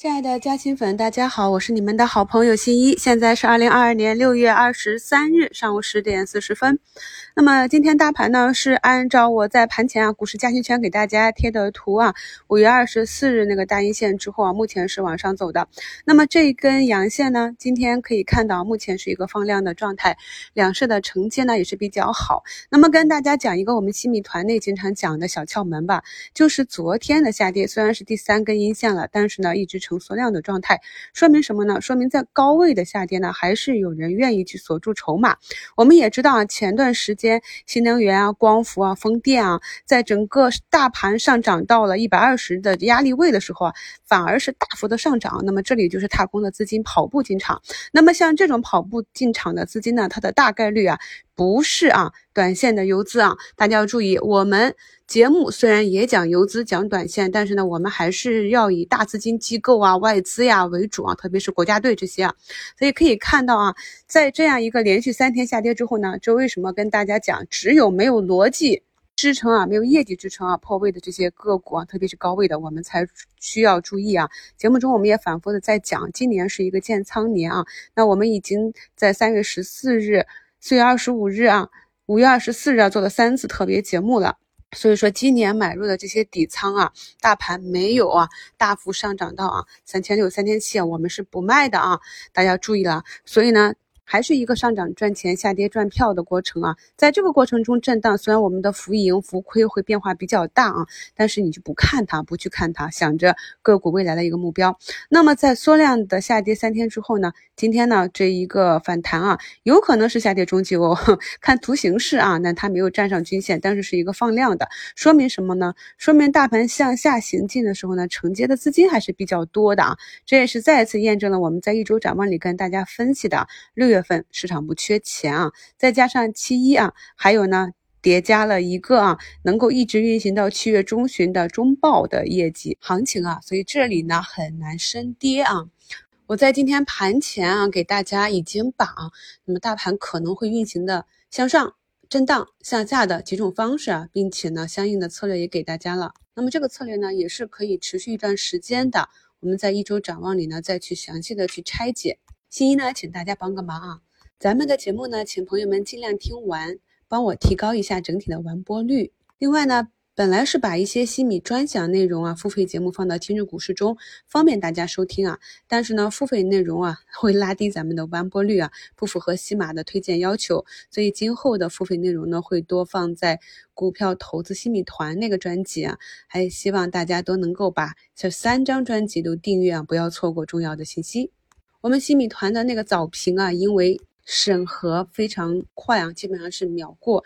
亲爱的嘉兴粉，大家好，我是你们的好朋友新一。现在是二零二二年六月二十三日上午十点四十分。那么今天大盘呢是按照我在盘前啊股市嘉兴圈给大家贴的图啊，五月二十四日那个大阴线之后啊，目前是往上走的。那么这一根阳线呢，今天可以看到目前是一个放量的状态，两市的承接呢也是比较好。那么跟大家讲一个我们新米团内经常讲的小窍门吧，就是昨天的下跌虽然是第三根阴线了，但是呢一直。成缩量的状态，说明什么呢？说明在高位的下跌呢，还是有人愿意去锁住筹码。我们也知道啊，前段时间新能源啊、光伏啊、风电啊，在整个大盘上涨到了一百二十的压力位的时候啊，反而是大幅的上涨。那么这里就是踏空的资金跑步进场。那么像这种跑步进场的资金呢，它的大概率啊。不是啊，短线的游资啊，大家要注意。我们节目虽然也讲游资、讲短线，但是呢，我们还是要以大资金机构啊、外资呀为主啊，特别是国家队这些啊。所以可以看到啊，在这样一个连续三天下跌之后呢，这为什么跟大家讲，只有没有逻辑支撑啊，没有业绩支撑啊，破位的这些个股啊，特别是高位的，我们才需要注意啊。节目中我们也反复的在讲，今年是一个建仓年啊。那我们已经在三月十四日。四月二十五日啊，五月二十四日啊，做了三次特别节目了。所以说，今年买入的这些底仓啊，大盘没有啊大幅上涨到啊三千六、三千七啊，我们是不卖的啊，大家注意了。所以呢。还是一个上涨赚钱、下跌赚票的过程啊！在这个过程中震荡，虽然我们的浮盈浮亏会变化比较大啊，但是你就不看它，不去看它，想着个股未来的一个目标。那么在缩量的下跌三天之后呢，今天呢这一个反弹啊，有可能是下跌中期哦。看图形是啊，那它没有站上均线，但是是一个放量的，说明什么呢？说明大盘向下行进的时候呢，承接的资金还是比较多的啊。这也是再一次验证了我们在一周展望里跟大家分析的六月。月份市场不缺钱啊，再加上七一啊，还有呢叠加了一个啊，能够一直运行到七月中旬的中报的业绩行情啊，所以这里呢很难升跌啊。我在今天盘前啊，给大家已经把那么大盘可能会运行的向上、震荡、向下的几种方式啊，并且呢相应的策略也给大家了。那么这个策略呢也是可以持续一段时间的，我们在一周展望里呢再去详细的去拆解。新一呢，请大家帮个忙啊！咱们的节目呢，请朋友们尽量听完，帮我提高一下整体的完播率。另外呢，本来是把一些西米专享内容啊，付费节目放到今日股市中，方便大家收听啊。但是呢，付费内容啊，会拉低咱们的完播率啊，不符合西马的推荐要求。所以今后的付费内容呢，会多放在股票投资西米团那个专辑啊。还希望大家都能够把这三张专辑都订阅啊，不要错过重要的信息。我们新米团的那个早评啊，因为审核非常快啊，基本上是秒过。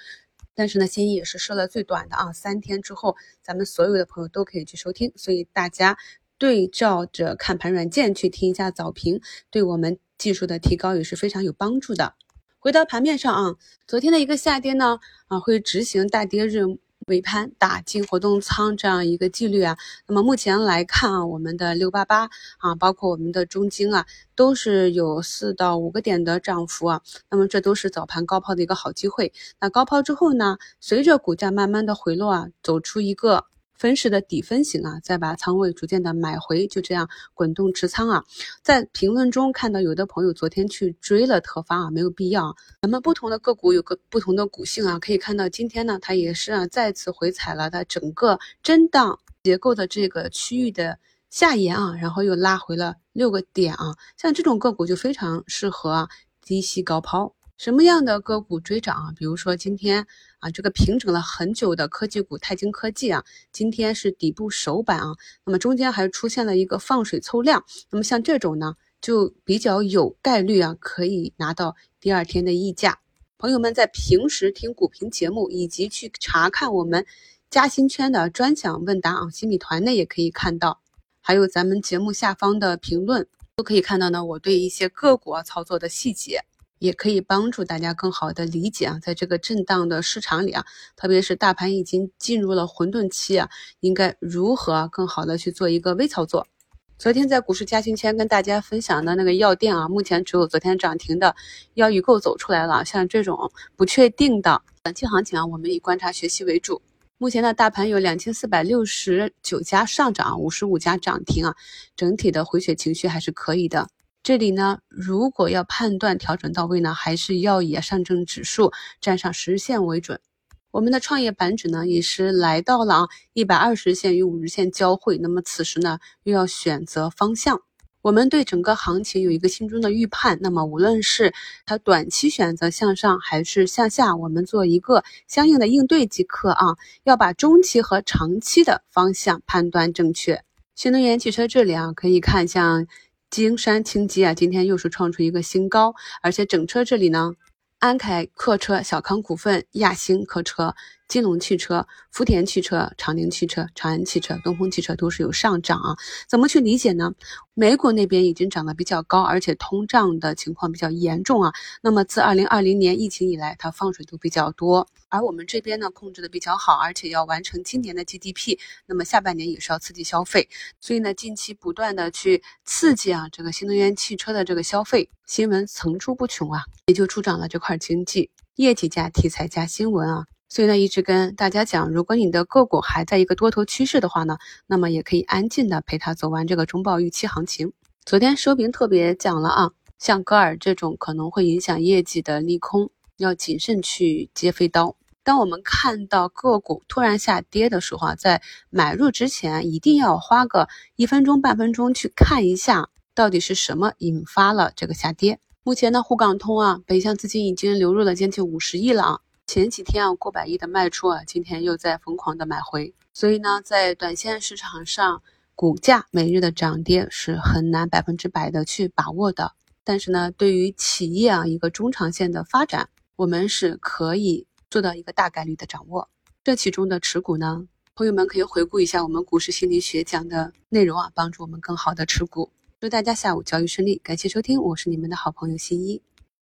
但是呢，新一也是设了最短的啊，三天之后，咱们所有的朋友都可以去收听。所以大家对照着看盘软件去听一下早评，对我们技术的提高也是非常有帮助的。回到盘面上啊，昨天的一个下跌呢，啊会执行大跌日。尾盘打进活动仓这样一个纪律啊，那么目前来看啊，我们的六八八啊，包括我们的中金啊，都是有四到五个点的涨幅啊，那么这都是早盘高抛的一个好机会。那高抛之后呢，随着股价慢慢的回落啊，走出一个。分时的底分型啊，再把仓位逐渐的买回，就这样滚动持仓啊。在评论中看到有的朋友昨天去追了特发啊，没有必要。咱们不同的个股有个不同的股性啊，可以看到今天呢，它也是啊再次回踩了它整个震荡结构的这个区域的下沿啊，然后又拉回了六个点啊。像这种个股就非常适合低吸高抛。什么样的个股追涨啊？比如说今天啊，这个平整了很久的科技股泰晶科技啊，今天是底部首板啊，那么中间还出现了一个放水凑量，那么像这种呢，就比较有概率啊，可以拿到第二天的溢价。朋友们在平时听股评节目以及去查看我们嘉兴圈的专享问答啊，新米团内也可以看到，还有咱们节目下方的评论都可以看到呢，我对一些个股啊操作的细节。也可以帮助大家更好的理解啊，在这个震荡的市场里啊，特别是大盘已经进入了混沌期啊，应该如何更好的去做一个微操作？昨天在股市嘉兴圈跟大家分享的那个药店啊，目前只有昨天涨停的药预购走出来了，像这种不确定的短期行情啊，我们以观察学习为主。目前呢，大盘有两千四百六十九家上涨，五十五家涨停啊，整体的回血情绪还是可以的。这里呢，如果要判断调整到位呢，还是要以上证指数站上十日线为准。我们的创业板指呢，也是来到了啊一百二十线与五日线交汇，那么此时呢，又要选择方向。我们对整个行情有一个心中的预判，那么无论是它短期选择向上还是向下，我们做一个相应的应对即可啊。要把中期和长期的方向判断正确。新能源汽车这里啊，可以看像金山轻机啊，今天又是创出一个新高，而且整车这里呢，安凯客车、小康股份、亚星客车。金龙汽车、福田汽车、长宁汽车、长安汽车、东风汽车都是有上涨啊，怎么去理解呢？美股那边已经涨得比较高，而且通胀的情况比较严重啊。那么自二零二零年疫情以来，它放水都比较多，而我们这边呢控制的比较好，而且要完成今年的 GDP，那么下半年也是要刺激消费，所以呢近期不断的去刺激啊这个新能源汽车的这个消费，新闻层出不穷啊，也就助长了这块经济业绩加题材加新闻啊。所以呢，一直跟大家讲，如果你的个股还在一个多头趋势的话呢，那么也可以安静的陪它走完这个中报预期行情。昨天收评特别讲了啊，像戈尔这种可能会影响业绩的利空，要谨慎去接飞刀。当我们看到个股突然下跌的时候啊，在买入之前一定要花个一分钟半分钟去看一下，到底是什么引发了这个下跌。目前呢，沪港通啊，北向资金已经流入了将近五十亿了啊。前几天啊过百亿的卖出啊，今天又在疯狂的买回，所以呢，在短线市场上，股价每日的涨跌是很难百分之百的去把握的。但是呢，对于企业啊一个中长线的发展，我们是可以做到一个大概率的掌握。这其中的持股呢，朋友们可以回顾一下我们股市心理学讲的内容啊，帮助我们更好的持股。祝大家下午交易顺利，感谢收听，我是你们的好朋友新一。